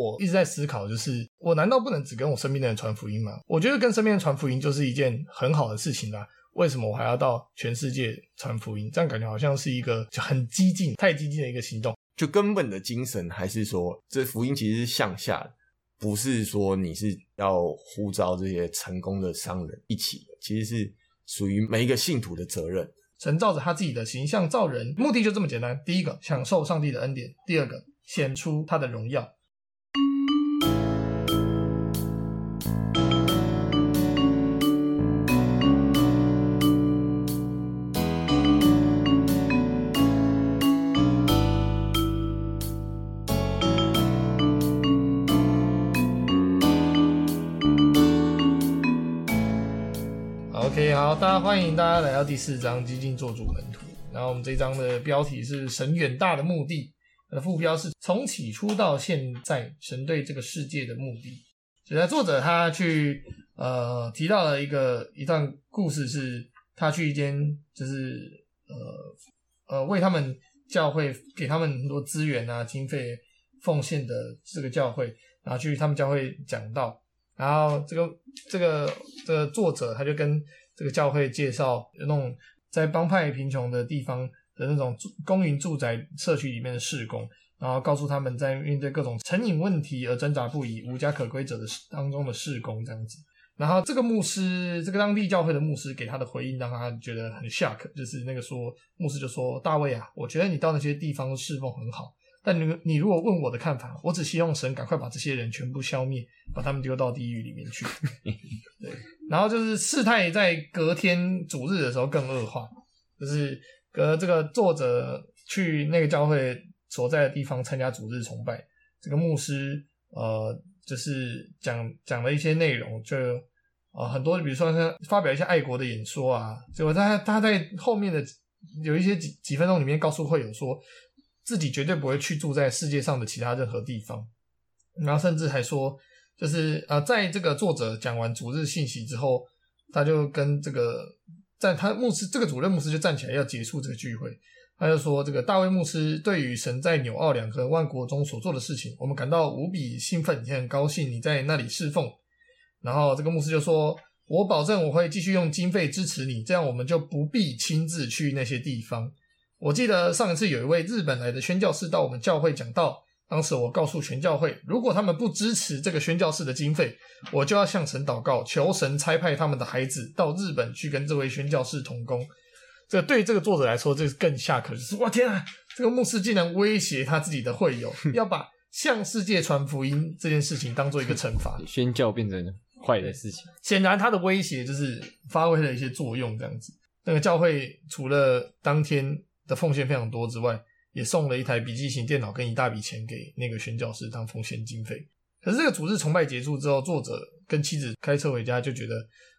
我一直在思考，就是我难道不能只跟我身边的人传福音吗？我觉得跟身边人传福音就是一件很好的事情啦。为什么我还要到全世界传福音？这样感觉好像是一个就很激进、太激进的一个行动。就根本的精神还是说，这福音其实是向下的，不是说你是要呼召这些成功的商人一起的，其实是属于每一个信徒的责任。神照着他自己的形象造人，目的就这么简单。第一个，享受上帝的恩典；第二个，显出他的荣耀。欢迎大家来到第四章，激进做主门徒。然后我们这一章的标题是“神远大的目的”，它的副标是“从起初到现在，神对这个世界的目的”。所以，作者他去呃提到了一个一段故事，是他去一间就是呃呃为他们教会给他们很多资源啊经费奉献的这个教会，然后去他们教会讲道，然后这个这个这个作者他就跟这个教会介绍那种在帮派贫穷的地方的那种公营住宅社区里面的事工，然后告诉他们在面对各种成瘾问题而挣扎不已、无家可归者的当中的事工这样子。然后这个牧师，这个当地教会的牧师给他的回应让他觉得很 shock，就是那个说牧师就说：“大卫啊，我觉得你到那些地方侍奉很好。”但你你如果问我的看法，我只希望神赶快把这些人全部消灭，把他们丢到地狱里面去。对，然后就是事态在隔天主日的时候更恶化，就是隔这个作者去那个教会所在的地方参加主日崇拜，这个牧师呃就是讲讲了一些内容，就呃很多，比如说他发表一些爱国的演说啊，结果他他在后面的有一些几几分钟里面告诉会友说。自己绝对不会去住在世界上的其他任何地方，然后甚至还说，就是呃，在这个作者讲完主日信息之后，他就跟这个在他牧师这个主任牧师就站起来要结束这个聚会，他就说：“这个大卫牧师对于神在纽奥良和万国中所做的事情，我们感到无比兴奋，也很高兴你在那里侍奉。”然后这个牧师就说：“我保证我会继续用经费支持你，这样我们就不必亲自去那些地方。”我记得上一次有一位日本来的宣教士到我们教会讲道，当时我告诉全教会，如果他们不支持这个宣教士的经费，我就要向神祷告，求神差派他们的孩子到日本去跟这位宣教士同工。这个对这个作者来说，这是更下可是，哇天啊，这个牧师竟然威胁他自己的会友，要把向世界传福音这件事情当做一个惩罚，宣教变成坏的事情。显然他的威胁就是发挥了一些作用，这样子。那个教会除了当天。的奉献非常多之外，也送了一台笔记型电脑跟一大笔钱给那个宣教士当奉献经费。可是这个主日崇拜结束之后，作者跟妻子开车回家，就觉得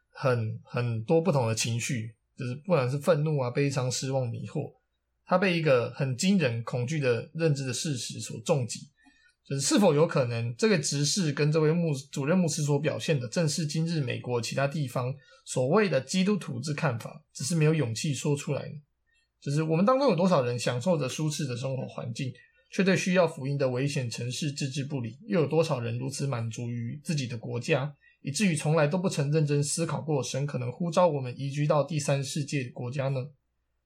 很很多不同的情绪，就是不管是愤怒啊、悲伤、失望、迷惑。他被一个很惊人、恐惧的认知的事实所重击，就是是否有可能这个执事跟这位牧主任牧师所表现的，正是今日美国其他地方所谓的基督徒之看法，只是没有勇气说出来呢？就是我们当中有多少人享受着舒适的生活环境，却对需要福音的危险城市置之不理？又有多少人如此满足于自己的国家，以至于从来都不曾认真思考过神可能呼召我们移居到第三世界国家呢？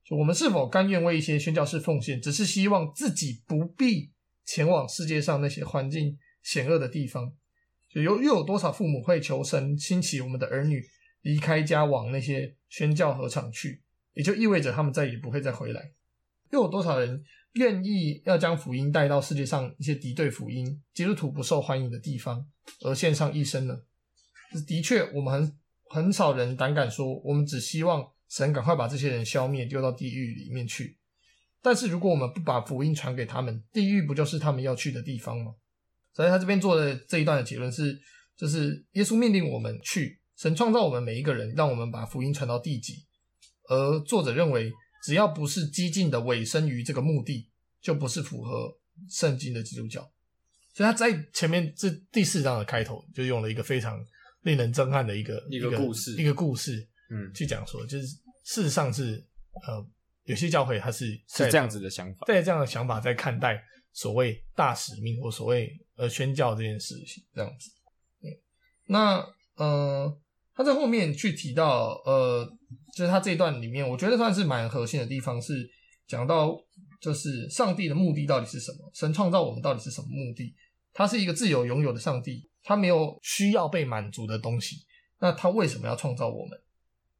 就我们是否甘愿为一些宣教士奉献，只是希望自己不必前往世界上那些环境险恶的地方？就有又有多少父母会求神兴起我们的儿女离开家往那些宣教禾场去？也就意味着他们再也不会再回来。又有多少人愿意要将福音带到世界上一些敌对福音、基督徒不受欢迎的地方，而献上一生呢？的确，我们很很少人胆敢说，我们只希望神赶快把这些人消灭，丢到地狱里面去。但是，如果我们不把福音传给他们，地狱不就是他们要去的地方吗？所以，他这边做的这一段的结论是，就是耶稣命令我们去，神创造我们每一个人，让我们把福音传到地极。而作者认为，只要不是激进的委身于这个目的，就不是符合圣经的基督教。所以他在前面这第四章的开头，就用了一个非常令人震撼的一个一个故事，一个故事，嗯，去讲说，就是事实上是，呃，有些教会他是是这样子的想法，在这样的想法在看待所谓大使命或所谓呃宣教这件事情这样子。那呃，他在后面去提到呃，就是他这一段里面，我觉得算是蛮核心的地方，是讲到就是上帝的目的到底是什么？神创造我们到底是什么目的？他是一个自由拥有的上帝，他没有需要被满足的东西。那他为什么要创造我们？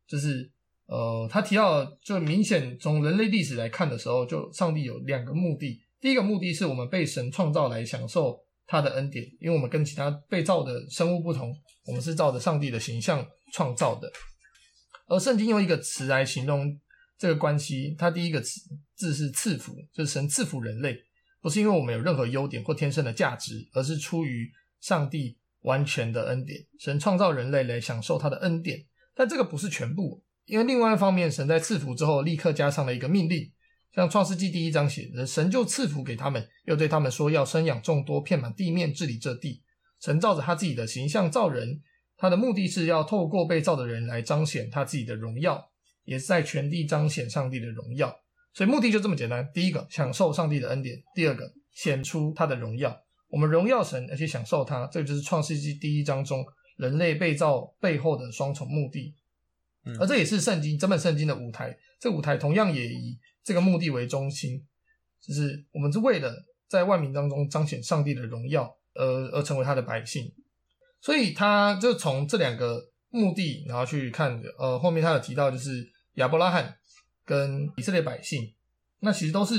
就是呃，他提到就明显从人类历史来看的时候，就上帝有两个目的。第一个目的是我们被神创造来享受他的恩典，因为我们跟其他被造的生物不同，我们是照着上帝的形象创造的。而圣经用一个词来形容这个关系，它第一个词字是赐福，就是神赐福人类，不是因为我们有任何优点或天生的价值，而是出于上帝完全的恩典。神创造人类来享受他的恩典，但这个不是全部，因为另外一方面，神在赐福之后立刻加上了一个命令。像创世纪第一章写的，神就赐福给他们，又对他们说要生养众多，遍满地面，治理这地。神照着他自己的形象造人，他的目的是要透过被造的人来彰显他自己的荣耀，也是在全地彰显上帝的荣耀。所以目的就这么简单：第一个，享受上帝的恩典；第二个，显出他的荣耀。我们荣耀神，而且享受他，这个就是创世纪第一章中人类被造背后的双重目的。嗯，而这也是圣经整本圣经的舞台。这舞台同样也以这个目的为中心，就是我们是为了在万民当中彰显上帝的荣耀而而成为他的百姓，所以他就从这两个目的，然后去看，呃，后面他有提到就是亚伯拉罕跟以色列百姓，那其实都是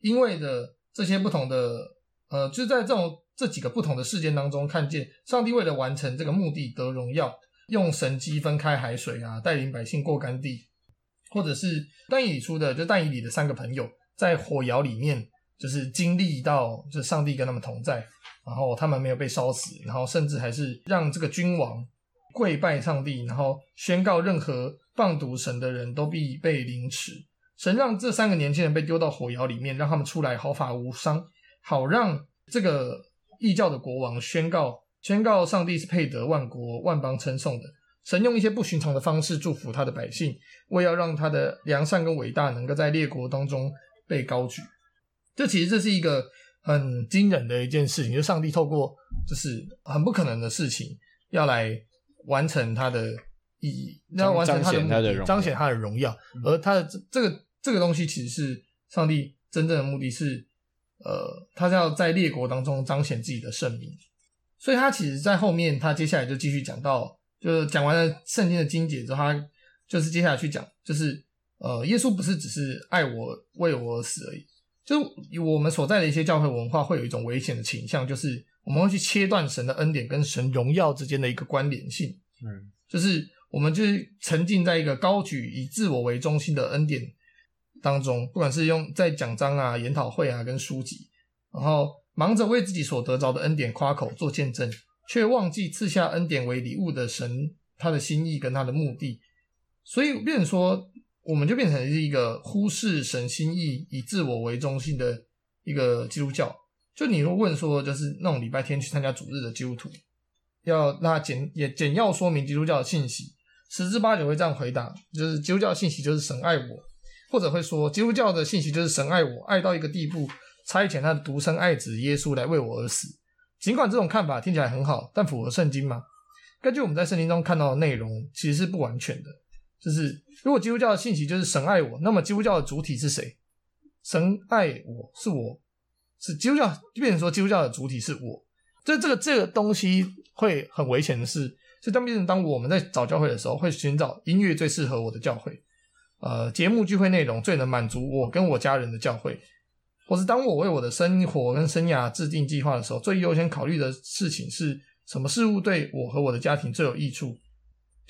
因为的这些不同的，呃，就在这种这几个不同的事件当中，看见上帝为了完成这个目的得荣耀，用神迹分开海水啊，带领百姓过干地。或者是但以理出的，就但以理的三个朋友在火窑里面，就是经历到，就是上帝跟他们同在，然后他们没有被烧死，然后甚至还是让这个君王跪拜上帝，然后宣告任何放毒神的人都必被凌迟。神让这三个年轻人被丢到火窑里面，让他们出来毫发无伤，好让这个异教的国王宣告宣告上帝是配得万国万邦称颂的。神用一些不寻常的方式祝福他的百姓，为要让他的良善跟伟大能够在列国当中被高举。这其实这是一个很惊人的一件事情，就上帝透过就是很不可能的事情，要来完成他的意义，要完成他的目的，彰显他的荣耀。而他的这这个这个东西，其实是上帝真正的目的是，呃，他是要在列国当中彰显自己的圣名。所以他其实，在后面他接下来就继续讲到。就是讲完了圣经的经节之后，他就是接下来去讲，就是呃，耶稣不是只是爱我、为我而死而已。就我们所在的一些教会文化会有一种危险的倾向，就是我们会去切断神的恩典跟神荣耀之间的一个关联性。嗯，就是我们就是沉浸在一个高举以自我为中心的恩典当中，不管是用在讲章啊、研讨会啊跟书籍，然后忙着为自己所得着的恩典夸口做见证。却忘记赐下恩典为礼物的神，他的心意跟他的目的，所以变成说，我们就变成是一个忽视神心意、以自我为中心的一个基督教。就你如果问说，就是那种礼拜天去参加主日的基督徒，要那简也简要说明基督教的信息，十之八九会这样回答：就是基督教的信息就是神爱我，或者会说基督教的信息就是神爱我，爱到一个地步，差遣他的独生爱子耶稣来为我而死。尽管这种看法听起来很好，但符合圣经吗？根据我们在圣经中看到的内容，其实是不完全的。就是如果基督教的信息就是神爱我，那么基督教的主体是谁？神爱我是我，是基督教，就变成说基督教的主体是我。这这个这个东西会很危险的是，就当变成当我们在找教会的时候，会寻找音乐最适合我的教会，呃，节目聚会内容最能满足我跟我家人的教会。或是当我为我的生活跟生涯制定计划的时候，最优先考虑的事情是什么事物对我和我的家庭最有益处？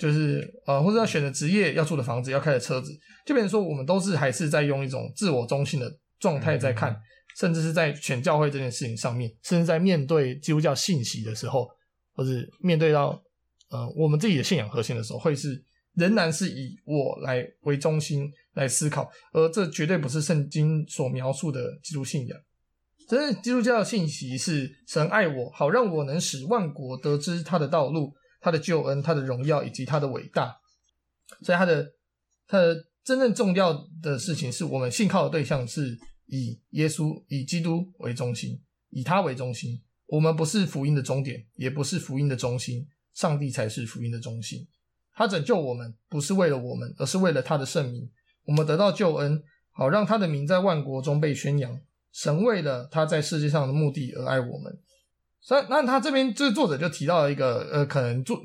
就是呃，或者要选择职业、要住的房子、要开的车子，就变成说我们都是还是在用一种自我中心的状态在看，甚至是在选教会这件事情上面，甚至在面对基督教信息的时候，或是面对到呃我们自己的信仰核心的时候，会是。仍然是以我来为中心来思考，而这绝对不是圣经所描述的基督信仰。真正基督教的信息是神爱我，好让我能使万国得知他的道路、他的救恩、他的荣耀以及他的伟大。所以他的他的真正重要的事情是我们信靠的对象是以耶稣、以基督为中心，以他为中心。我们不是福音的终点，也不是福音的中心，上帝才是福音的中心。他拯救我们，不是为了我们，而是为了他的圣名。我们得到救恩，好让他的名在万国中被宣扬。神为了他在世界上的目的而爱我们。所以，那他这边这个作者就提到了一个呃，可能做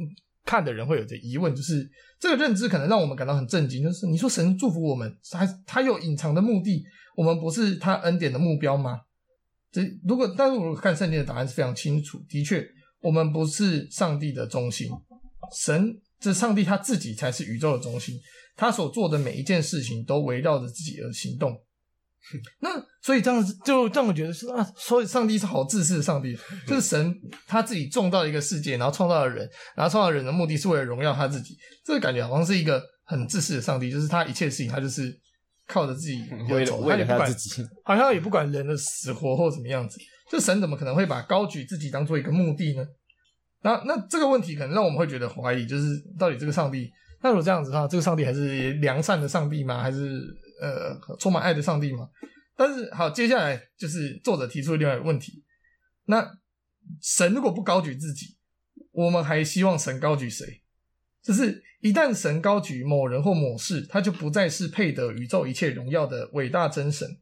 看的人会有着疑问，就是这个认知可能让我们感到很震惊。就是你说神祝福我们，他他有隐藏的目的，我们不是他恩典的目标吗？这如果，但是我看圣经的答案是非常清楚，的确，我们不是上帝的中心，神，这上帝他自己才是宇宙的中心，他所做的每一件事情都围绕着自己而行动。那所以这样子就让我觉得是啊，所以上帝是好自私的上帝，就是神他自己创造了一个世界，然后创造了人，然后创造人的目的是为了荣耀他自己，这个感觉好像是一个很自私的上帝，就是他一切事情他就是。靠着自己，为了为了他自己，好像也不管人的死活或怎么样子。这神怎么可能会把高举自己当做一个目的呢？那那这个问题可能让我们会觉得怀疑，就是到底这个上帝，那如果这样子的话，这个上帝还是良善的上帝吗？还是呃充满爱的上帝吗？但是好，接下来就是作者提出另外一个问题：那神如果不高举自己，我们还希望神高举谁？就是一旦神高举某人或某事，他就不再是配得宇宙一切荣耀的伟大真神。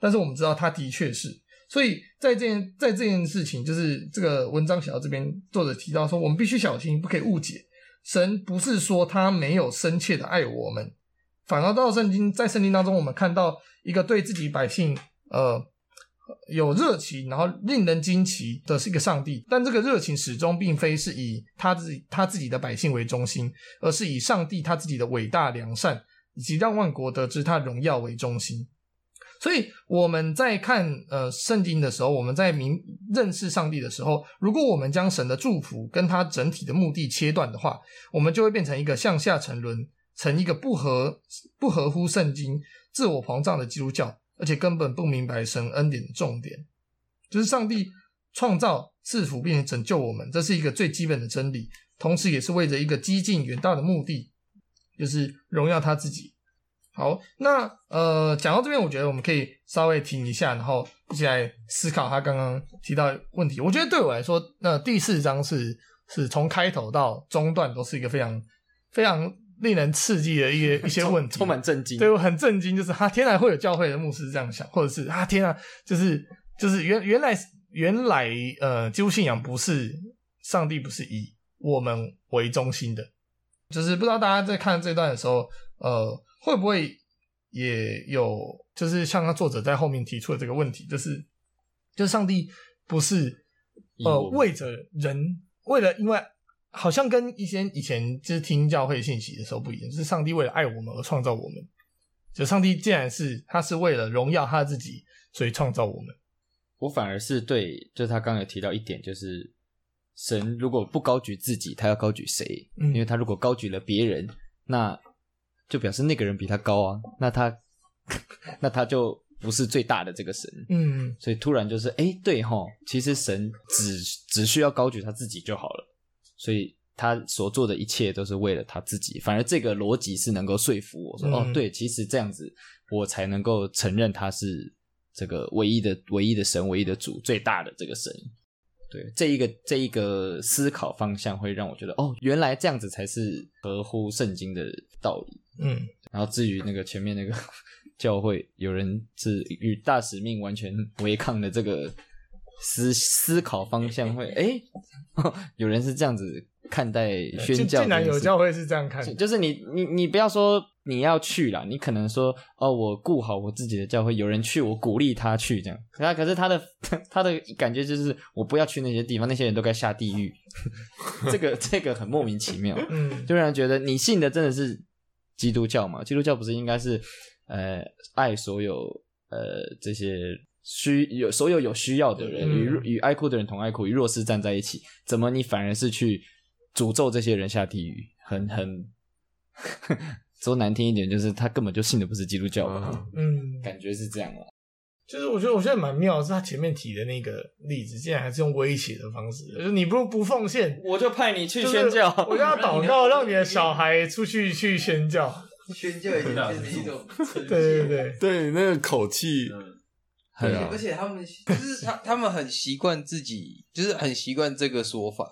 但是我们知道他的确是，所以在这件在这件事情，就是这个文章写到这边，作者提到说，我们必须小心，不可以误解。神不是说他没有深切的爱我们，反而到圣经，在圣经当中，我们看到一个对自己百姓，呃。有热情，然后令人惊奇的是一个上帝，但这个热情始终并非是以他自己他自己的百姓为中心，而是以上帝他自己的伟大良善以及让万国得知他荣耀为中心。所以我们在看呃圣经的时候，我们在明认识上帝的时候，如果我们将神的祝福跟他整体的目的切断的话，我们就会变成一个向下沉沦，成一个不合不合乎圣经、自我膨胀的基督教。而且根本不明白神恩典的重点，就是上帝创造、赐福并且拯救我们，这是一个最基本的真理，同时也是为着一个激进远大的目的，就是荣耀他自己。好，那呃，讲到这边，我觉得我们可以稍微停一下，然后一起来思考他刚刚提到的问题。我觉得对我来说，那第四章是是从开头到中段都是一个非常非常。令人刺激的一些 一些问题，充满震惊。对，我很震惊，就是啊，天然会有教会的牧师这样想，或者是啊，天啊，就是就是原原来原来呃，基督信仰不是上帝不是以我们为中心的，就是不知道大家在看这段的时候，呃，会不会也有就是像他作者在后面提出的这个问题，就是就是上帝不是呃为着人，为了因为。好像跟一些以前就是听教会信息的时候不一样，就是上帝为了爱我们而创造我们。就上帝既然是他是为了荣耀他自己，所以创造我们。我反而是对，就是他刚刚有提到一点，就是神如果不高举自己，他要高举谁？嗯，因为他如果高举了别人，那就表示那个人比他高啊，那他 那他就不是最大的这个神。嗯，所以突然就是，哎，对哈，其实神只只需要高举他自己就好了。所以他所做的一切都是为了他自己，反而这个逻辑是能够说服我说，哦，对，其实这样子我才能够承认他是这个唯一的、唯一的神、唯一的主、最大的这个神。对，这一个这一个思考方向会让我觉得，哦，原来这样子才是合乎圣经的道理。嗯，然后至于那个前面那个 教会有人是与大使命完全违抗的这个。思思考方向会哎，有人是这样子看待宣教，竟然有教会是这样看，就是你你你不要说你要去啦，你可能说哦，我顾好我自己的教会，有人去，我鼓励他去这样。可他可是他的 他的感觉就是我不要去那些地方，那些人都该下地狱。这个这个很莫名其妙，嗯，就让人觉得你信的真的是基督教嘛？基督教不是应该是呃爱所有呃这些。需有所有有需要的人与与爱哭的人同爱哭，与弱势站在一起。怎么你反而是去诅咒这些人下地狱？很很 说难听一点，就是他根本就信的不是基督教。嗯，感觉是这样了。就是我觉得我现在蛮妙的是他前面提的那个例子，竟然还是用威胁的方式，就是你不不奉献，我就派你去宣教。我就要 祷告，让你的小孩出去去宣教。宣教已经变成一种，对对对对，那个口气。对啊，而且他们就是他他们很习惯自己，就是很习惯这个说法，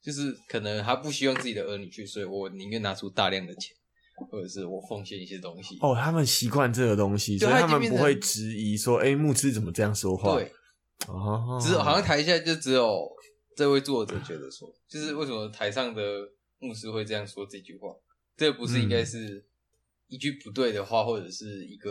就是可能他不希望自己的儿女去，所以我宁愿拿出大量的钱，或者是我奉献一些东西。哦，他们习惯这个东西，所以他们不会质疑说，哎，牧师怎么这样说话？对，哦，只有好像台下就只有这位作者觉得说，就是为什么台上的牧师会这样说这句话？这不是应该是一句不对的话，或者是一个。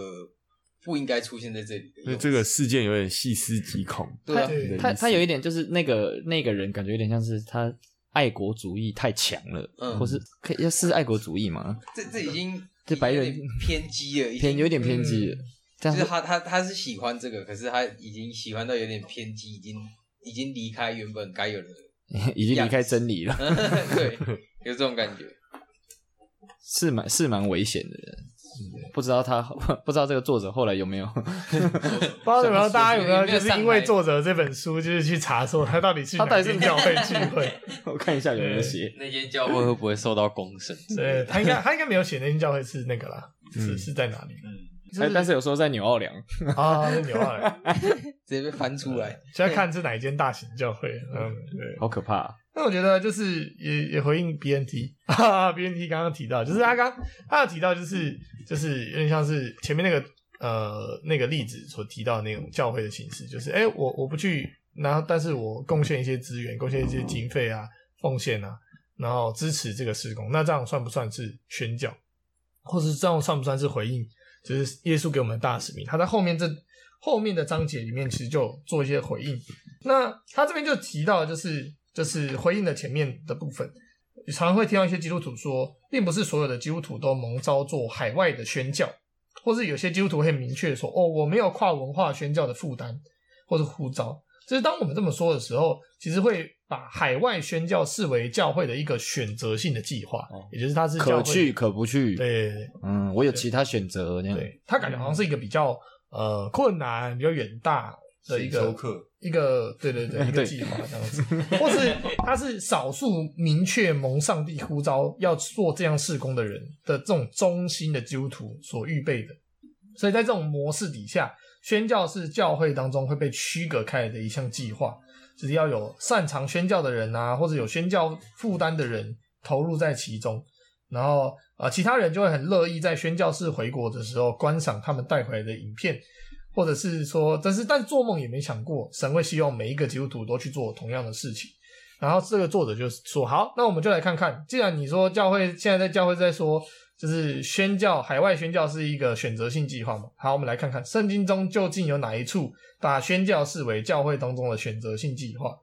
不应该出现在这里的，因为这个事件有点细思极恐。对啊，他他有一点就是那个那个人感觉有点像是他爱国主义太强了，嗯，或是可以要是爱国主义吗？这这已经这白人偏激了，偏有点偏激了。就是他他他是喜欢这个，可是他已经喜欢到有点偏激，已经已经离开原本该有的，已经离开真理了。对，有这种感觉，是蛮是蛮危险的人。不知道他 不知道这个作者后来有没有？不知道有没有大家有没有 就是因为作者这本书就是去查说他到底是他到底是教会聚会？我看一下有没有写那间教会会不会受到公审？对他应该他应该没有写那间教会是那个啦，是是在哪里？嗯，但是有时候在纽奥良啊，在纽奥良直接被翻出来，现在看是哪一间大型教会？嗯，对，好可怕。那我觉得就是也也回应 BNT 哈哈，BNT 刚刚提到，就是他刚他有提到，就是就是有点像是前面那个呃那个例子所提到的那种教会的形式，就是哎、我我不去，然后但是我贡献一些资源，贡献一些经费啊，奉献啊，然后支持这个施工，那这样算不算是宣教，或是这样算不算是回应？就是耶稣给我们的大使命，他在后面这后面的章节里面其实就做一些回应。那他这边就提到就是。就是回应的前面的部分，常常会听到一些基督徒说，并不是所有的基督徒都蒙召做海外的宣教，或是有些基督徒很明确说，哦，我没有跨文化宣教的负担或者呼召。就是当我们这么说的时候，其实会把海外宣教视为教会的一个选择性的计划，哦、也就是它是可去可不去。对，嗯，我有其他选择。对，他感觉好像是一个比较呃困难、比较远大的一个。一个对对对，一个计划这样子，或是他是少数明确蒙上帝呼召要做这样事工的人的这种忠心的基督徒所预备的，所以在这种模式底下，宣教是教会当中会被区隔开来的一项计划，就是要有擅长宣教的人啊，或者有宣教负担的人投入在其中，然后啊、呃，其他人就会很乐意在宣教士回国的时候观赏他们带回来的影片。或者是说，但是但做梦也没想过，神会希望每一个基督徒都去做同样的事情。然后这个作者就是说：“好，那我们就来看看，既然你说教会现在在教会在说，就是宣教海外宣教是一个选择性计划嘛。好，我们来看看圣经中究竟有哪一处把宣教视为教会当中的选择性计划？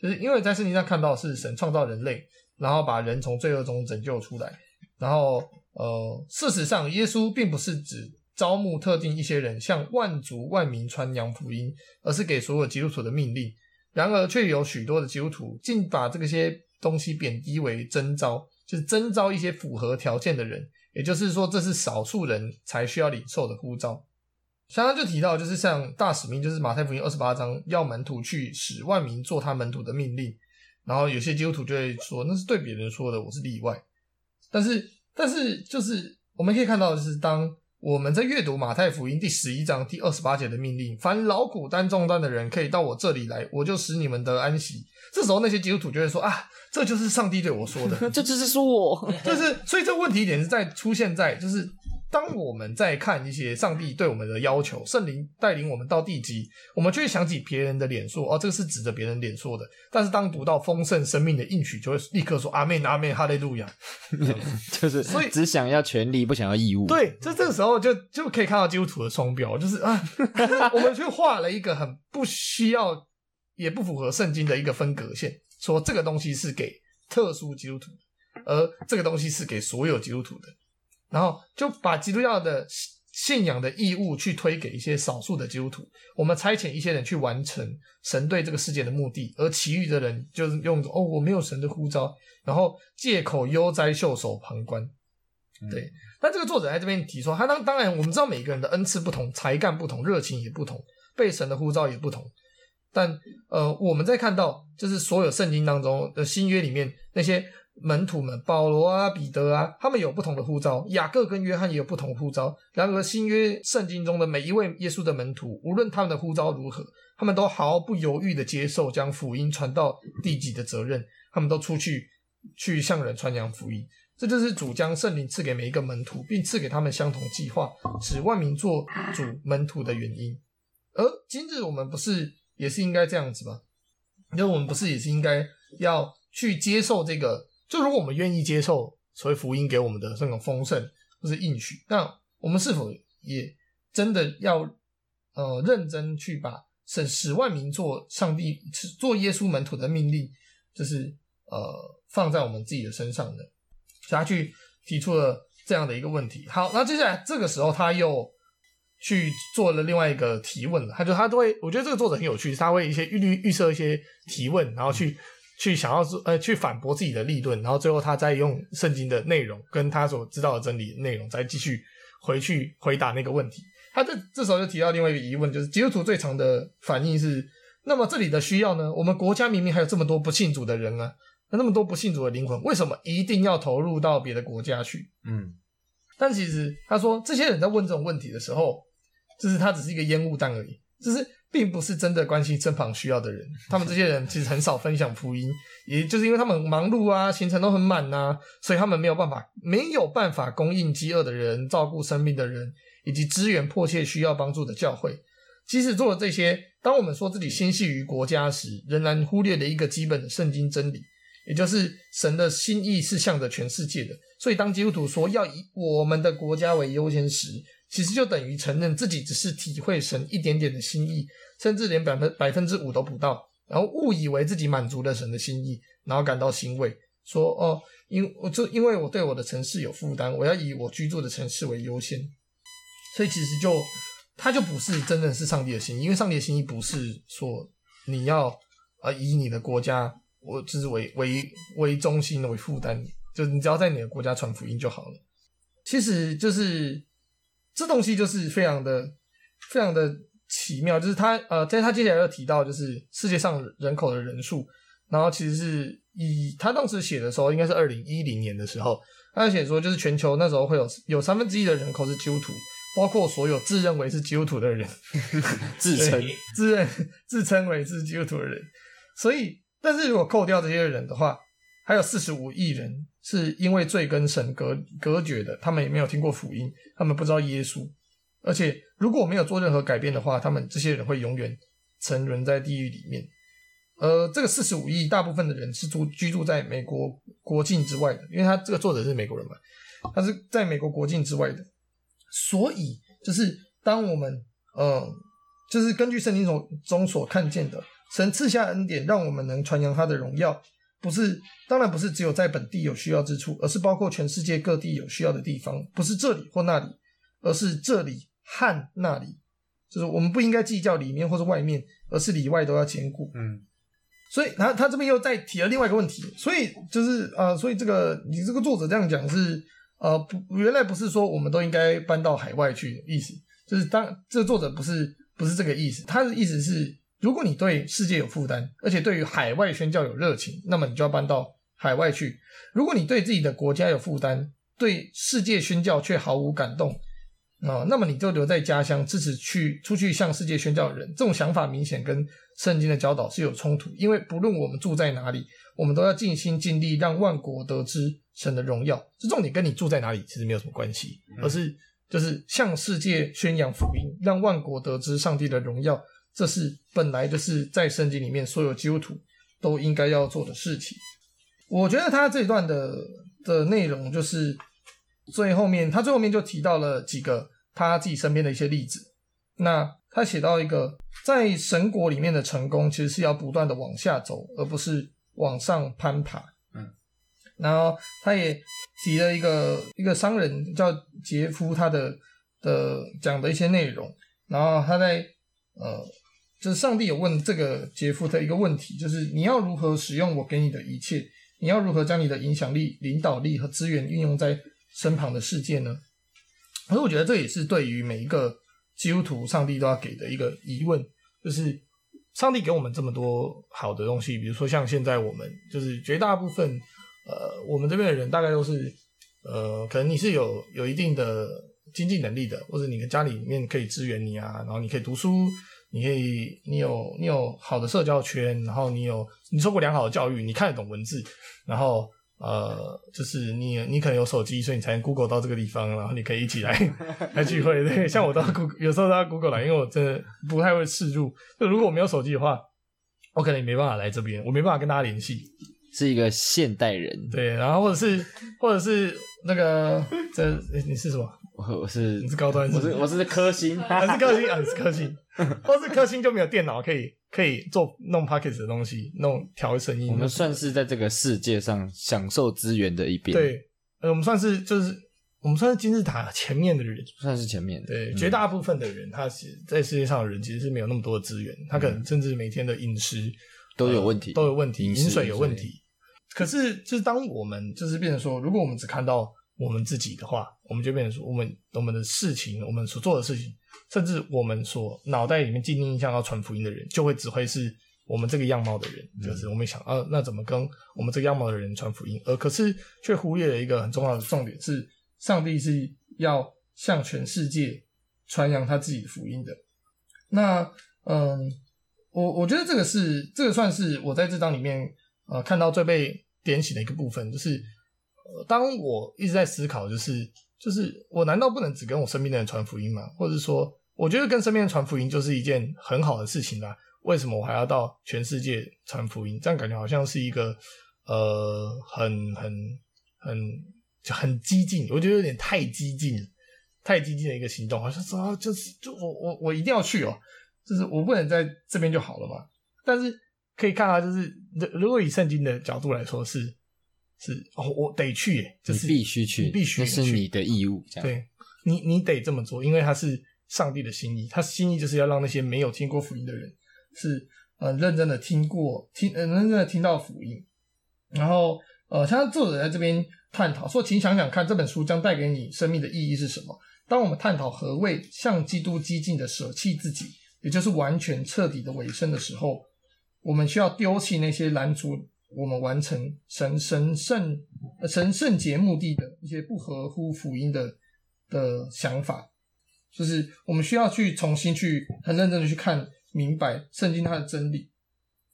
就是因为在圣经上看到是神创造人类，然后把人从罪恶中拯救出来。然后呃，事实上耶稣并不是指。”招募特定一些人向万族万民传扬福音，而是给所有基督徒的命令。然而，却有许多的基督徒竟把这些东西贬低为征召，就是征召一些符合条件的人。也就是说，这是少数人才需要领受的呼召。刚刚就提到，就是像大使命，就是马太福音二十八章要门徒去使万民做他门徒的命令。然后有些基督徒就会说，那是对别人说的，我是例外。但是，但是就是我们可以看到，就是当。我们在阅读马太福音第十一章第二十八节的命令：凡劳苦担重担的人，可以到我这里来，我就使你们得安息。这时候，那些基督徒就会说：啊，这就是上帝对我说的，这就是说我，就是。所以，这个问题点是在出现在就是。当我们在看一些上帝对我们的要求，圣灵带领我们到地极，我们就会想起别人的脸说：“哦，这个是指着别人脸说的。”但是当读到丰盛生命的应许，就会立刻说：“阿门，阿门，哈利路亚。”就是，所以只想要权利，不想要义务。对，就这个时候就就可以看到基督徒的双标，就是啊，我们去画了一个很不需要，也不符合圣经的一个分隔线，说这个东西是给特殊基督徒，而这个东西是给所有基督徒的。然后就把基督教的信仰的义务去推给一些少数的基督徒，我们差遣一些人去完成神对这个世界的目的，而其余的人就是用哦，我没有神的呼召，然后借口悠哉袖手旁观。对，那这个作者在这边提出，他当当然我们知道每个人的恩赐不同，才干不同，热情也不同，被神的呼召也不同，但呃，我们在看到就是所有圣经当中的新约里面那些。门徒们，保罗啊、彼得啊，他们有不同的呼召；雅各跟约翰也有不同的呼召。然而，新约圣经中的每一位耶稣的门徒，无论他们的呼召如何，他们都毫不犹豫地接受将福音传到地极的责任。他们都出去去向人传扬福音。这就是主将圣灵赐给每一个门徒，并赐给他们相同计划，使万民做主门徒的原因。而今日我们不是也是应该这样子吗？因为我们不是也是应该要去接受这个？就如果我们愿意接受所谓福音给我们的这种丰盛或是应许，那我们是否也真的要呃认真去把省十万名做上帝做耶稣门徒的命令，就是呃放在我们自己的身上呢？所以他去提出了这样的一个问题。好，那接下来这个时候他又去做了另外一个提问了。他就他都会，我觉得这个作者很有趣，他会一些预预预设一些提问，然后去。去想要呃去反驳自己的立论，然后最后他再用圣经的内容跟他所知道的真理的内容，再继续回去回答那个问题。他这这时候就提到另外一个疑问，就是基督徒最常的反应是：那么这里的需要呢？我们国家明明还有这么多不信主的人啊，那那么多不信主的灵魂，为什么一定要投入到别的国家去？嗯，但其实他说这些人在问这种问题的时候，就是他只是一个烟雾弹而已，就是。并不是真的关心身旁需要的人，他们这些人其实很少分享福音，也就是因为他们忙碌啊，行程都很满呐、啊，所以他们没有办法，没有办法供应饥饿的人，照顾生病的人，以及支援迫切需要帮助的教会。即使做了这些，当我们说自己心系于国家时，仍然忽略了一个基本的圣经真理，也就是神的心意是向着全世界的。所以，当基督徒说要以我们的国家为优先时，其实就等于承认自己只是体会神一点点的心意。甚至连百分百分之五都不到，然后误以为自己满足了神的心意，然后感到欣慰，说：“哦，因我就因为我对我的城市有负担，我要以我居住的城市为优先。”所以其实就他就不是真正是上帝的心意，因为上帝的心意不是说你要啊以你的国家我就是为为为中心为负担，就你只要在你的国家传福音就好了。其实就是这东西就是非常的非常的。奇妙，就是他呃，在他接下来又提到，就是世界上人口的人数，然后其实是以他当时写的时候，应该是二零一零年的时候，他写说，就是全球那时候会有有三分之一的人口是基督徒，包括所有自认为是基督徒的人，自称自认自称为是基督徒的人，所以，但是如果扣掉这些人的话，还有四十五亿人是因为罪跟神隔隔绝的，他们也没有听过福音，他们不知道耶稣。而且，如果我没有做任何改变的话，他们这些人会永远沉沦在地狱里面。呃，这个四十五亿大部分的人是住居住在美国国境之外的，因为他这个作者是美国人嘛，他是在美国国境之外的。所以，就是当我们呃，就是根据圣经中中所看见的，神赐下恩典，让我们能传扬他的荣耀，不是，当然不是只有在本地有需要之处，而是包括全世界各地有需要的地方，不是这里或那里，而是这里。和那里，就是我们不应该计较里面或者外面，而是里外都要兼顾。嗯，所以他他这边又再提了另外一个问题，所以就是呃，所以这个你这个作者这样讲是呃不，原来不是说我们都应该搬到海外去的意思，就是当这个作者不是不是这个意思，他的意思是，如果你对世界有负担，而且对于海外宣教有热情，那么你就要搬到海外去；如果你对自己的国家有负担，对世界宣教却毫无感动。啊、那么你就留在家乡，支持去出去向世界宣教的人，这种想法明显跟圣经的教导是有冲突。因为不论我们住在哪里，我们都要尽心尽力让万国得知神的荣耀。这重点跟你住在哪里其实没有什么关系，而是就是向世界宣扬福音，让万国得知上帝的荣耀。这是本来就是在圣经里面所有基督徒都应该要做的事情。我觉得他这一段的的内容就是。最后面，他最后面就提到了几个他自己身边的一些例子。那他写到一个，在神国里面的成功，其实是要不断的往下走，而不是往上攀爬。嗯，然后他也提了一个一个商人叫杰夫，他的的讲的一些内容。然后他在呃，就是上帝有问这个杰夫的一个问题，就是你要如何使用我给你的一切？你要如何将你的影响力、领导力和资源运用在身旁的世界呢？所以我觉得这也是对于每一个基督徒，上帝都要给的一个疑问，就是上帝给我们这么多好的东西，比如说像现在我们就是绝大部分呃，我们这边的人大概都是呃，可能你是有有一定的经济能力的，或者你的家里面可以支援你啊，然后你可以读书，你可以你有你有好的社交圈，然后你有你受过良好的教育，你看得懂文字，然后。呃，就是你，你可能有手机，所以你才能 Google 到这个地方，然后你可以一起来来聚会。对，像我都要 Google，有时候都要 Google 来，因为我真的不太会识入。就如果我没有手机的话，我可能也没办法来这边，我没办法跟大家联系。是一个现代人，对，然后或者是或者是那个这、欸、你是什么？我 我是你是高端是是，我是我是科星，我是科星 啊？你是科星，或是科星就没有电脑可以。可以做弄 pocket 的东西，弄调声音。我们算是在这个世界上享受资源的一边。对，呃，我们算是就是我们算是金字塔前面的人，算是前面的。对，绝大部分的人，他其实在世界上的人其实是没有那么多的资源，他可能甚至每天的饮食都有问题，都有问题，饮水有问题。可是，就是当我们就是变成说，如果我们只看到我们自己的话，我们就变成说，我们我们的事情，我们所做的事情。甚至我们所脑袋里面既定印象要传福音的人，就会只会是我们这个样貌的人，嗯、就是我们想，啊，那怎么跟我们这个样貌的人传福音？而可是却忽略了一个很重要的重点，是上帝是要向全世界传扬他自己的福音的。那，嗯，我我觉得这个是这个算是我在这章里面呃看到最被点醒的一个部分，就是呃，呃当我一直在思考，就是就是我难道不能只跟我身边的人传福音吗？或者说？我觉得跟身边人传福音就是一件很好的事情啦。为什么我还要到全世界传福音？这样感觉好像是一个呃很很很就很激进，我觉得有点太激进，太激进的一个行动，好像说、就是就我我我一定要去哦，就是我不能在这边就好了嘛。但是可以看到，就是如果以圣经的角度来说是，是是哦，我得去，就是必须去，必须，那是你的义务，这样对你你得这么做，因为他是。上帝的心意，他心意就是要让那些没有听过福音的人，是呃认真的听过听，呃认真的听到福音。然后呃，像作者在这边探讨说，请想想看，这本书将带给你生命的意义是什么？当我们探讨何谓向基督激进的舍弃自己，也就是完全彻底的委身的时候，我们需要丢弃那些拦阻我们完成神神圣神圣节目的的一些不合乎福音的的想法。就是我们需要去重新去很认真的去看明白圣经它的真理，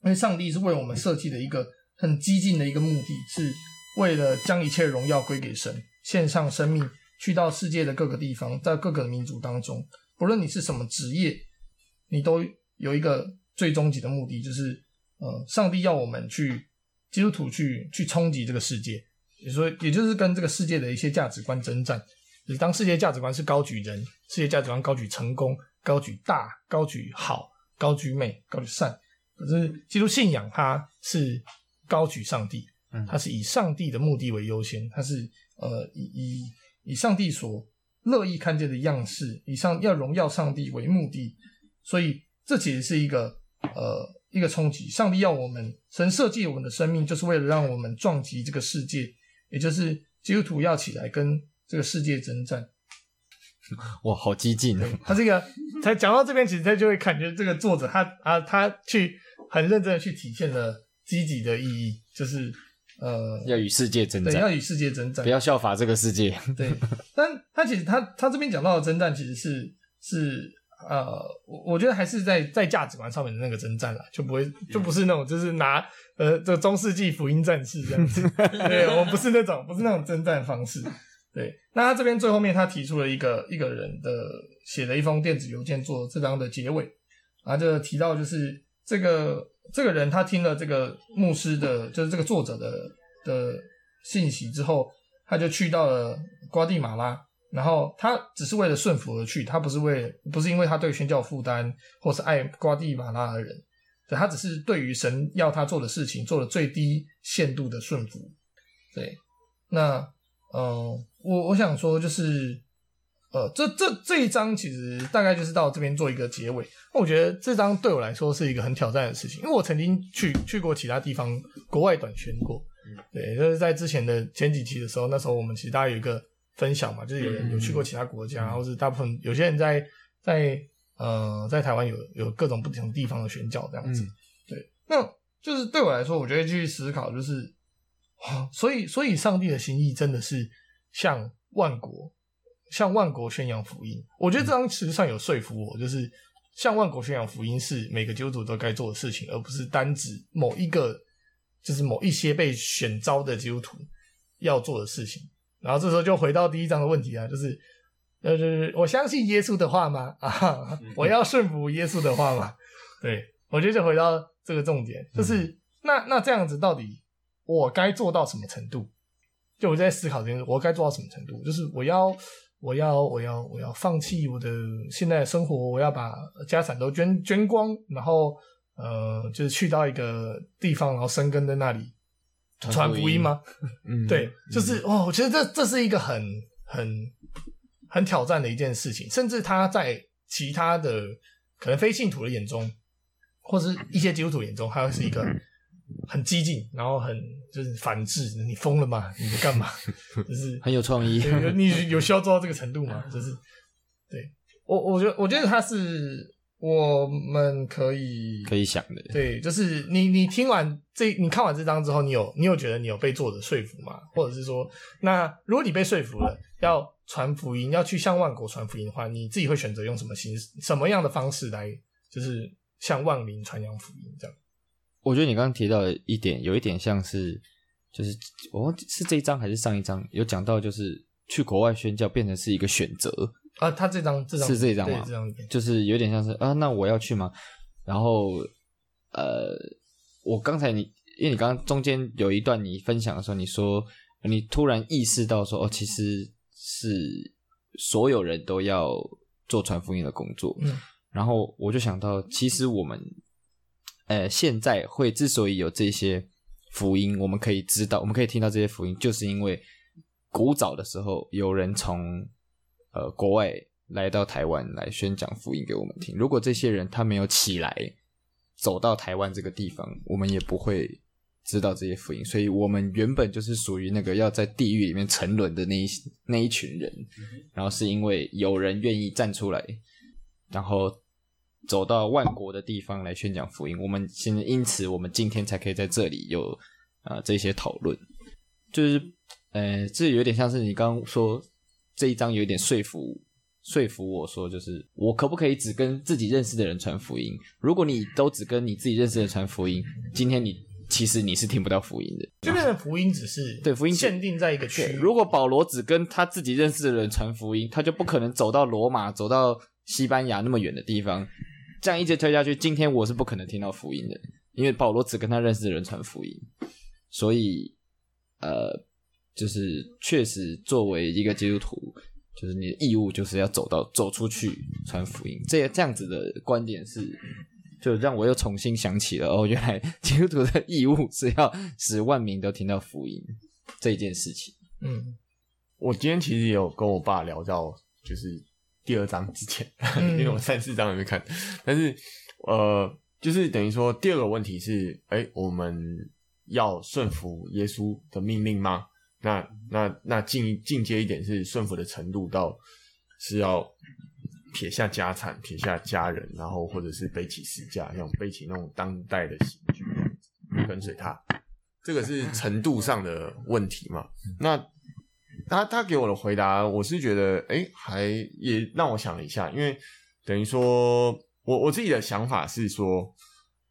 因为上帝是为我们设计的一个很激进的一个目的，是为了将一切荣耀归给神，献上生命去到世界的各个地方，在各个民族当中，不论你是什么职业，你都有一个最终极的目的，就是呃，上帝要我们去基督徒去去冲击这个世界，也说也就是跟这个世界的一些价值观征战。就是当世界价值观是高举人，世界价值观高举成功、高举大、高举好、高举美、高举善，可是基督信仰它是高举上帝，它是以上帝的目的为优先，它是呃以以以上帝所乐意看见的样式，以上要荣耀上帝为目的，所以这其实是一个呃一个冲击。上帝要我们，神设计我们的生命，就是为了让我们撞击这个世界，也就是基督徒要起来跟。这个世界征战，哇，好激进哦！他这个才讲到这边，其实他就会感觉这个作者他啊，他去很认真的去体现了积极的意义，就是呃，要与世界征战，对，要与世界征战，不要效法这个世界。对，但他其实他他这边讲到的征战，其实是是呃，我我觉得还是在在价值观上面的那个征战啦，就不会就不是那种就是拿呃这个中世纪福音战士这样子，对，我们不是那种不是那种征战方式。对，那他这边最后面他提出了一个一个人的写了一封电子邮件做这张的结尾，啊，就提到就是这个这个人他听了这个牧师的，就是这个作者的的信息之后，他就去到了瓜地马拉，然后他只是为了顺服而去，他不是为不是因为他对宣教负担或是爱瓜地马拉的人，对，他只是对于神要他做的事情做了最低限度的顺服，对，那嗯。我我想说，就是，呃，这这这一章其实大概就是到这边做一个结尾。那我觉得这章对我来说是一个很挑战的事情，因为我曾经去去过其他地方国外短宣过，对，就是在之前的前几期的时候，那时候我们其实大家有一个分享嘛，就是有人有去过其他国家，或是大部分有些人在在呃在台湾有有各种不同地方的宣教这样子，对，那就是对我来说，我觉得继续思考就是。所以，所以上帝的心意真的是向万国，向万国宣扬福音。我觉得这张实际上有说服我，就是向万国宣扬福音是每个基督徒都该做的事情，而不是单指某一个，就是某一些被选召的基督徒要做的事情。然后这时候就回到第一章的问题啊，就是，就是我相信耶稣的话吗？啊，我要顺服耶稣的话吗？对，我觉得就回到这个重点，就是那那这样子到底。我该做到什么程度？就我在思考这件事，我该做到什么程度？就是我要，我要，我要，我要放弃我的现在的生活，我要把家产都捐捐光，然后呃，就是去到一个地方，然后生根在那里传福音吗？嗯，对，就是哦，我觉得这这是一个很很很挑战的一件事情，甚至他在其他的可能非信徒的眼中，或是一些基督徒眼中，他会是一个。很激进，然后很就是反制，你疯了吗？你在干嘛？就是很有创意。你有需要做到这个程度吗？就是对我，我觉得，我觉得他是我们可以可以想的。对，就是你，你听完这，你看完这章之后，你有你有觉得你有被作者说服吗？或者是说，那如果你被说服了，要传福音，要去向万国传福音的话，你自己会选择用什么形式、什么样的方式来，就是向万民传扬福音这样？我觉得你刚刚提到的一点，有一点像是，就是我忘记是这一章还是上一章有讲到，就是去国外宣教变成是一个选择啊。他这张这张是这一章吗？就是有点像是啊，那我要去吗？然后呃，我刚才你因为你刚刚中间有一段你分享的时候，你说你突然意识到说哦，其实是所有人都要做传福音的工作。嗯，然后我就想到，其实我们。呃，现在会之所以有这些福音，我们可以知道，我们可以听到这些福音，就是因为古早的时候有人从呃国外来到台湾来宣讲福音给我们听。如果这些人他没有起来走到台湾这个地方，我们也不会知道这些福音。所以，我们原本就是属于那个要在地狱里面沉沦的那一那一群人。然后是因为有人愿意站出来，然后。走到万国的地方来宣讲福音，我们现在因此，我们今天才可以在这里有啊、这些讨论，就是呃，这有点像是你刚刚说这一章有一点说服说服我说，就是我可不可以只跟自己认识的人传福音？如果你都只跟你自己认识的人传福音，今天你其实你是听不到福音的，就变成福音只是对福音限定在一个区。如果保罗只跟他自己认识的人传福音，他就不可能走到罗马，走到西班牙那么远的地方。这样一直推下去，今天我是不可能听到福音的，因为保罗只跟他认识的人传福音，所以，呃，就是确实作为一个基督徒，就是你的义务就是要走到走出去传福音。这这样子的观点是，就让我又重新想起了哦，原来 基督徒的义务是要使万民都听到福音这件事情。嗯，我今天其实也有跟我爸聊到，就是。第二章之前，因为我三四章还没看，但是呃，就是等于说第二个问题是，哎、欸，我们要顺服耶稣的命令吗？那那那进进阶一点是顺服的程度到是要撇下家产、撇下家人，然后或者是背起十架，像背起那种当代的刑具跟随他，这个是程度上的问题嘛？那。他他给我的回答，我是觉得，哎、还也让我想了一下，因为等于说，我我自己的想法是说，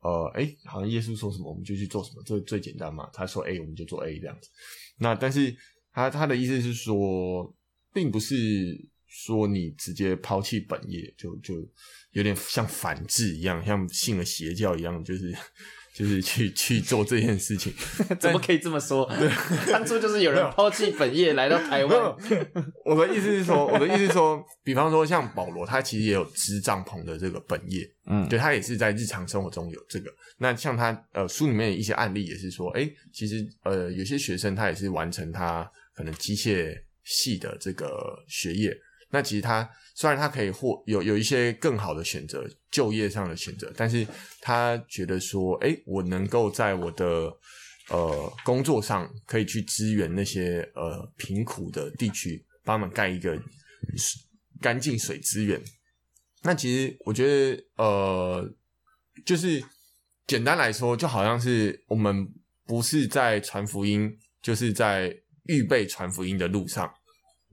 呃，哎、好像耶稣说什么，我们就去做什么，这最简单嘛。他说 A，我们就做 A 这样子。那但是他他的意思是说，并不是说你直接抛弃本业，就就有点像反制一样，像信了邪教一样，就是。就是去 去做这件事情，怎么可以这么说？当初就是有人抛弃本业来到台湾。我的意思是说，我的意思是说，比方说像保罗，他其实也有支帐篷的这个本业，嗯，对，他也是在日常生活中有这个。那像他呃书里面的一些案例也是说，哎、欸，其实呃有些学生他也是完成他可能机械系的这个学业。那其实他虽然他可以获有有一些更好的选择，就业上的选择，但是他觉得说，哎、我能够在我的呃工作上可以去支援那些呃贫苦的地区，帮他们盖一个干净水资源。那其实我觉得，呃，就是简单来说，就好像是我们不是在传福音就是在预备传福音的路上。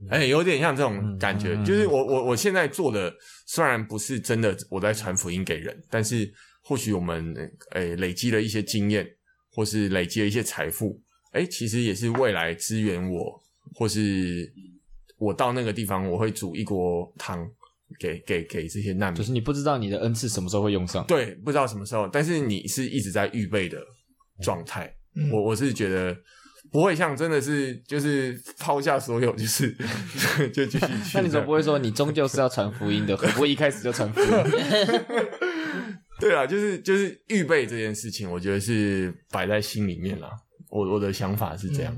哎、欸，有点像这种感觉，就是我我我现在做的虽然不是真的我在传福音给人，但是或许我们诶、欸、累积了一些经验，或是累积了一些财富，哎、欸，其实也是未来支援我，或是我到那个地方我会煮一锅汤给给给这些难民。就是你不知道你的恩赐什么时候会用上，对，不知道什么时候，但是你是一直在预备的状态。嗯、我我是觉得。不会像真的是就是抛下所有，就是 就继续去。那你怎么不会说你终究是要传福音的？会不会一开始就传福音？对啊，就是就是预备这件事情，我觉得是摆在心里面啦。我我的想法是这样。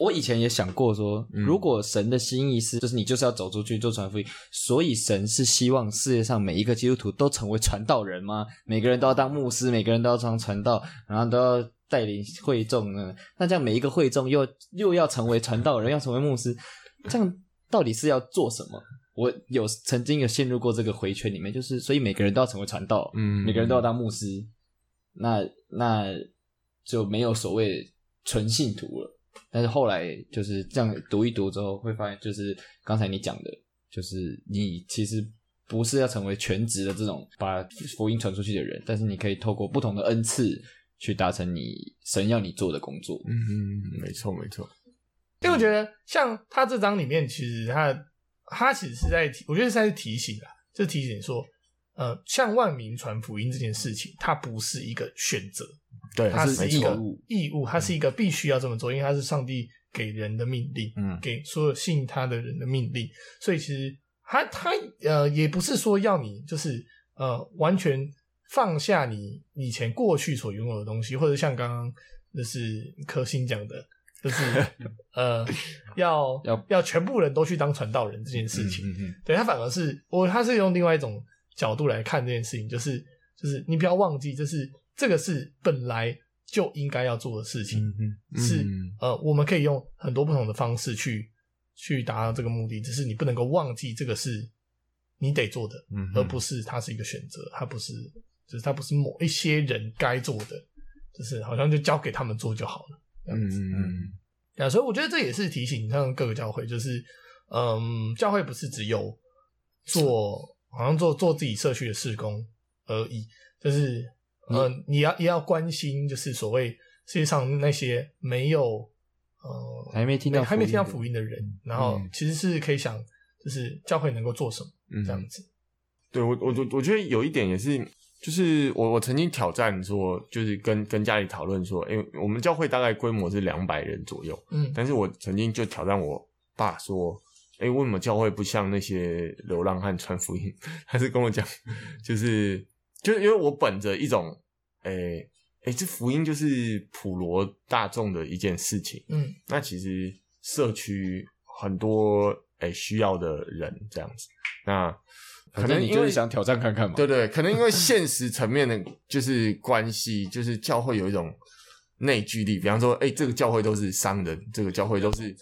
我以前也想过说，如果神的心意是，就是你就是要走出去做传福音，所以神是希望世界上每一个基督徒都成为传道人吗？每个人都要当牧师，每个人都要当传道，然后都要。带领会众呢？那这样每一个会众又又要成为传道人，要成为牧师，这样到底是要做什么？我有曾经有陷入过这个回圈里面，就是所以每个人都要成为传道，嗯，每个人都要当牧师，那那就没有所谓纯信徒了。但是后来就是这样读一读之后，会发现就是刚才你讲的，就是你其实不是要成为全职的这种把福音传出去的人，但是你可以透过不同的恩赐。去达成你神要你做的工作。嗯嗯，没错没错。因为我觉得像他这张里面，其实他他其实是在提，我觉得是在提醒啊，就提醒说，呃，向万民传福音这件事情，它不是一个选择，对，它是一个义务，义务，它是一个必须要这么做，因为它是上帝给人的命令，嗯，给所有信他的人的命令。所以其实他他呃，也不是说要你就是呃完全。放下你以前过去所拥有的东西，或者像刚刚就是柯心讲的，就是 呃，要要要全部人都去当传道人这件事情。嗯嗯嗯、对，他反而是我，他是用另外一种角度来看这件事情，就是就是你不要忘记，就是这个是本来就应该要做的事情，是呃，我们可以用很多不同的方式去去达到这个目的，只是你不能够忘记这个是你得做的，嗯、而不是它是一个选择，它不是。就是他不是某一些人该做的，就是好像就交给他们做就好了。这样子，嗯嗯啊。所以我觉得这也是提醒像各个教会，就是嗯，教会不是只有做，好像做做自己社区的事工而已，就是嗯，嗯，你要也要关心，就是所谓世界上那些没有呃还没听到还没听到福音的人，然后其实是可以想，就是教会能够做什么，嗯，这样子。对我，我我我觉得有一点也是。就是我，我曾经挑战说，就是跟跟家里讨论说，因为我们教会大概规模是两百人左右，嗯，但是我曾经就挑战我爸说，哎，为什么教会不像那些流浪汉传福音？他是跟我讲，就是就是因为我本着一种，哎哎，这福音就是普罗大众的一件事情，嗯，那其实社区很多哎需要的人这样子，那。可能你就是想挑战看看嘛？对对，可能因为现实层面的，就是关系，就是教会有一种内聚力。比方说，哎，这个教会都是商人，这个教会都是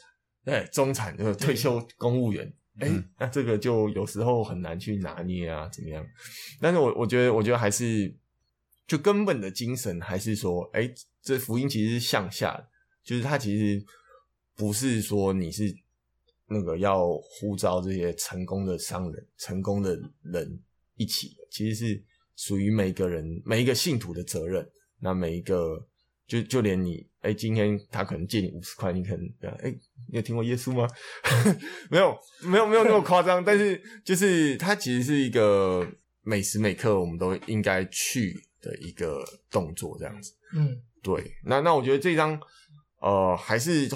哎中产，这个退休公务员，哎，那这个就有时候很难去拿捏啊，怎么样？但是我我觉得，我觉得还是就根本的精神还是说，哎，这福音其实是向下的，就是它其实不是说你是。那个要呼召这些成功的商人、成功的人一起，其实是属于每个人、每一个信徒的责任。那每一个，就就连你，哎，今天他可能借你五十块，你可能，哎，你有听过耶稣吗？没有，没有，没有那么夸张。但是，就是他其实是一个每时每刻我们都应该去的一个动作，这样子。嗯，对。那那我觉得这张，呃，还是。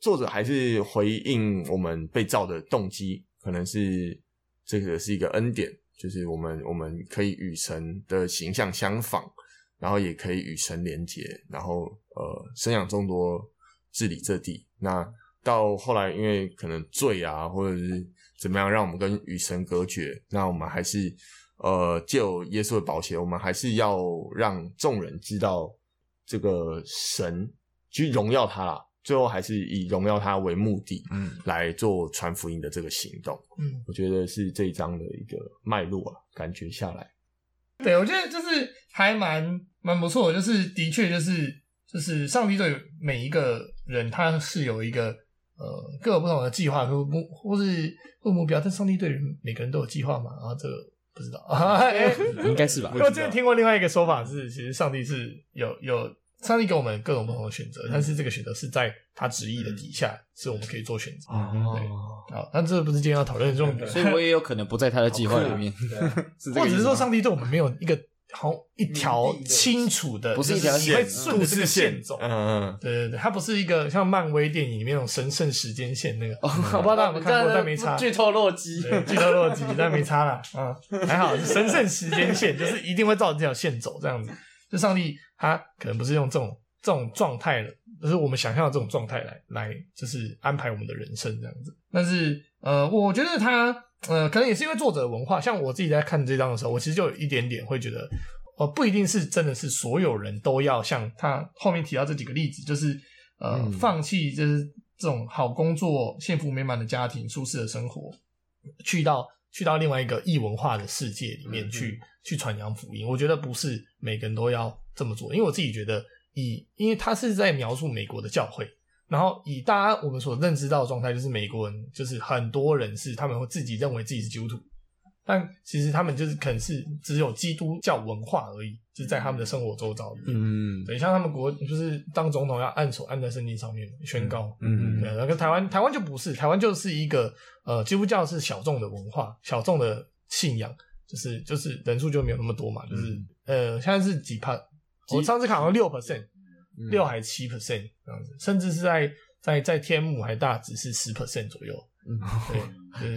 作者还是回应我们被造的动机，可能是这个是一个恩典，就是我们我们可以与神的形象相仿，然后也可以与神连结，然后呃生养众多，治理这地。那到后来，因为可能罪啊，或者是怎么样，让我们跟与神隔绝，那我们还是呃借耶稣的宝血，我们还是要让众人知道这个神去荣耀他啦。最后还是以荣耀他为目的，嗯，来做传福音的这个行动，嗯，我觉得是这一章的一个脉络啊，感觉下来，对，我觉得就是还蛮蛮不错的，就是的确就是就是上帝对每一个人，他是有一个呃各有不同的计划和目或是或目标，但上帝对人每个人都有计划嘛？然后这个不知道，欸、应该是吧？我之前听过另外一个说法是，其实上帝是有有上帝给我们各种不同的选择，但是这个选择是在他旨意的底下，是我们可以做选择。哦，对，好，但这不是今天要讨论的重点，所以我也有可能不在他的计划里面，是或者是说上帝对我们没有一个。好一条清楚的，不是一条线，顺着这个线走。嗯嗯，对对对，它不是一个像漫威电影里面那种神圣时间线那个。我不知道大家有没有看过，但没差。剧透洛基，剧透洛基，但没差啦。嗯，还好是神圣时间线，就是一定会照着这条线走这样子。就上帝他可能不是用这种这种状态了，就是我们想象的这种状态来来，就是安排我们的人生这样子。但是呃，我觉得他。呃，可能也是因为作者的文化，像我自己在看这章的时候，我其实就有一点点会觉得，呃，不一定是真的是所有人都要像他后面提到这几个例子，就是呃，嗯、放弃就是这种好工作、幸福美满的家庭、舒适的生活，去到去到另外一个异文化的世界里面去、嗯、去传扬福音。我觉得不是每个人都要这么做，因为我自己觉得以，因为他是在描述美国的教会。然后以大家我们所认知到的状态，就是美国人就是很多人是他们会自己认为自己是基督徒，但其实他们就是可能是只有基督教文化而已，就是在他们的生活周遭里。嗯，对，像他们国就是当总统要按手按在圣经上面宣告。嗯嗯，对，那个台湾台湾就不是，台湾就是一个呃基督教是小众的文化，小众的信仰，就是就是人数就没有那么多嘛，就是、嗯、呃现在是几帕？我上次看好像六 percent。六还是七 percent 这样子，甚至是在在在天母还大只是十 percent 左右。嗯，对，就是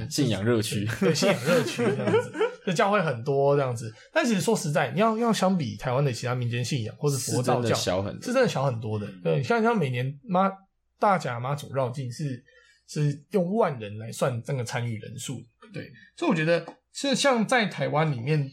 信仰热区，对，信仰热区这样子，就教会很多这样子。但其实说实在，你要要相比台湾的其他民间信仰或者佛道教，小很多，是真的小很多的。对，像像每年妈大甲妈祖绕境是是用万人来算这个参与人数。对，所以我觉得是像在台湾里面，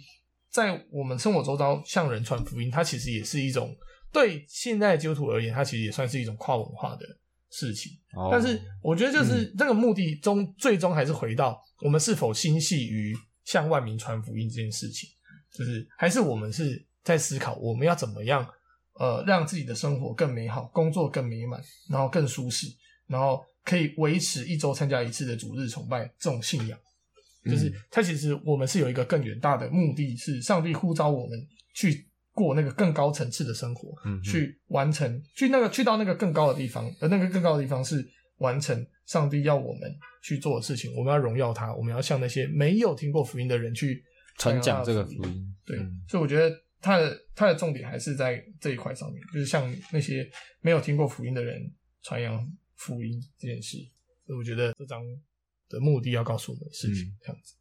在我们生活周遭向人传福音，它其实也是一种。对现在基督徒而言，它其实也算是一种跨文化的事情。Oh. 但是，我觉得就是这个目的终、嗯、最终还是回到我们是否心系于向万民传福音这件事情，就是还是我们是在思考我们要怎么样呃让自己的生活更美好，工作更美满，然后更舒适，然后可以维持一周参加一次的主日崇拜这种信仰。就是它其实我们是有一个更远大的目的，是上帝呼召我们去。过那个更高层次的生活，嗯，去完成，去那个去到那个更高的地方，而那个更高的地方是完成上帝要我们去做的事情。我们要荣耀他，我们要向那些没有听过福音的人去传讲这个福音。对，嗯，所以我觉得他的他的重点还是在这一块上面，就是向那些没有听过福音的人传扬福音这件事。所以我觉得这张的目的要告诉我们的事情，嗯，这样子。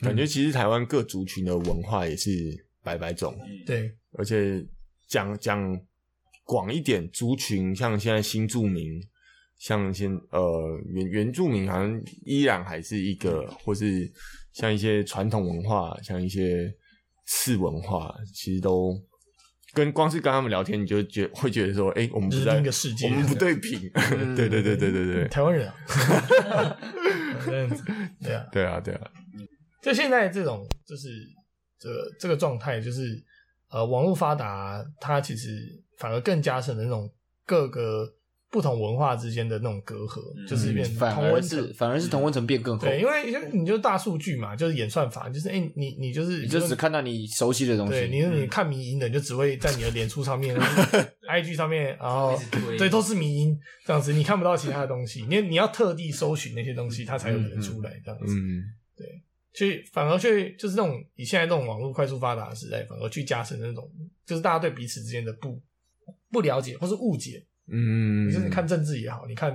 感觉其实台湾各族群的文化也是。百百种，对，而且讲讲广一点，族群像现在新住民，像现呃原原住民，好像依然还是一个，或是像一些传统文化，像一些次文化，其实都跟光是跟他们聊天，你就觉会觉得说，哎、欸，我们不在一个世界，我们不 对平，对对对对对对，台湾人啊，这样子，对啊，对啊，对啊，就现在这种就是。这个这个状态就是，呃，网络发达，它其实反而更加深了那种各个不同文化之间的那种隔阂，嗯、就是变同温层，反而是同温层变更厚。对，因为你就大数据嘛，就是演算法，就是哎，你你就是你就只看到你熟悉的东西，对，你你看迷音的，你就只会在你的脸书上面、IG 上面，然后对，都是迷音这样子，你看不到其他的东西，你你要特地搜寻那些东西，它才有可能出来这样子，嗯，对。去反而去就是那种以现在这种网络快速发达的时代，反而去加深那种就是大家对彼此之间的不不了解或是误解。嗯，就是你看政治也好，你看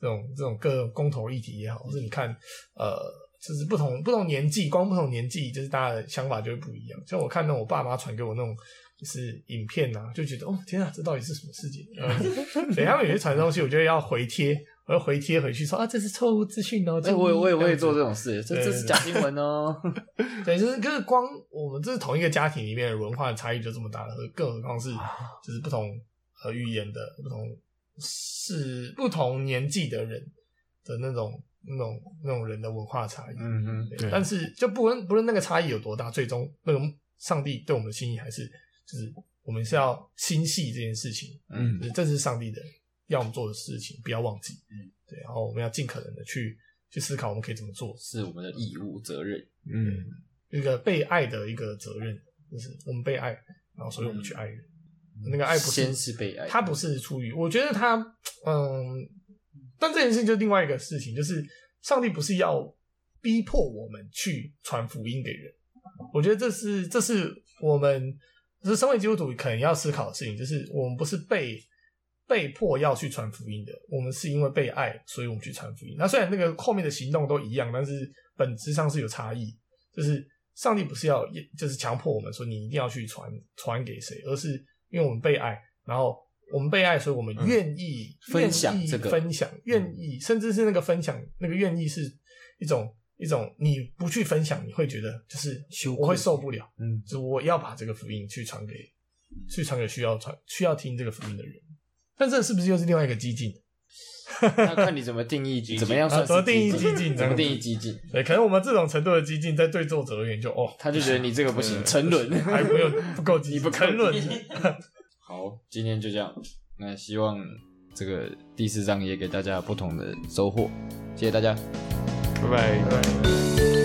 这种这种各种公投议题也好，或是你看呃，就是不同不同年纪，光不同年纪，就是大家的想法就会不一样。像我看那种我爸妈传给我那种就是影片啊，就觉得哦天啊，这到底是什么世界？嗯，对他们有些传的东西，我觉得要回贴。我要回贴回去说啊，这是错误资讯哦！哎、欸，我也我也我也做这种事，这这是假新闻哦。对，就是就是光我们这是同一个家庭里面的文化的差异就这么大了，更何况是就是不同呃语言的不同是不同年纪的人的那种那种那种人的文化差异。嗯嗯，对。但是就不论不论那个差异有多大，最终那个上帝对我们的心意还是就是我们是要心系这件事情，嗯，这是上帝的要我们做的事情，不要忘记，嗯，对，然后我们要尽可能的去去思考我们可以怎么做，是我们的义务责任，嗯，一个被爱的一个责任，就是我们被爱，然后所以我们去爱人，嗯、那个爱不是先是被爱，他不是出于，我觉得他，嗯，但这件事情就是另外一个事情，就是上帝不是要逼迫我们去传福音给人，我觉得这是这是我们。是身为基督徒可能要思考的事情，就是我们不是被被迫要去传福音的，我们是因为被爱，所以我们去传福音。那虽然那个后面的行动都一样，但是本质上是有差异。就是上帝不是要，就是强迫我们说你一定要去传传给谁，而是因为我们被爱，然后我们被爱，所以我们愿意、嗯、分享这个分享，愿意，甚至是那个分享，那个愿意是一种。一种你不去分享，你会觉得就是我会受不了，嗯，就我要把这个福音去传给，去传给需要传需要听这个福音的人。但这是不是又是另外一个激进？那看你怎么定义激进，怎么样算是怎么定义激进？怎么定义激进？对，可能我们这种程度的激进，在对作者而言就哦，他就觉得你这个不行，沉沦还没有不够激，你不沉沦。好，今天就这样。那希望这个第四章也给大家不同的收获。谢谢大家。拜拜。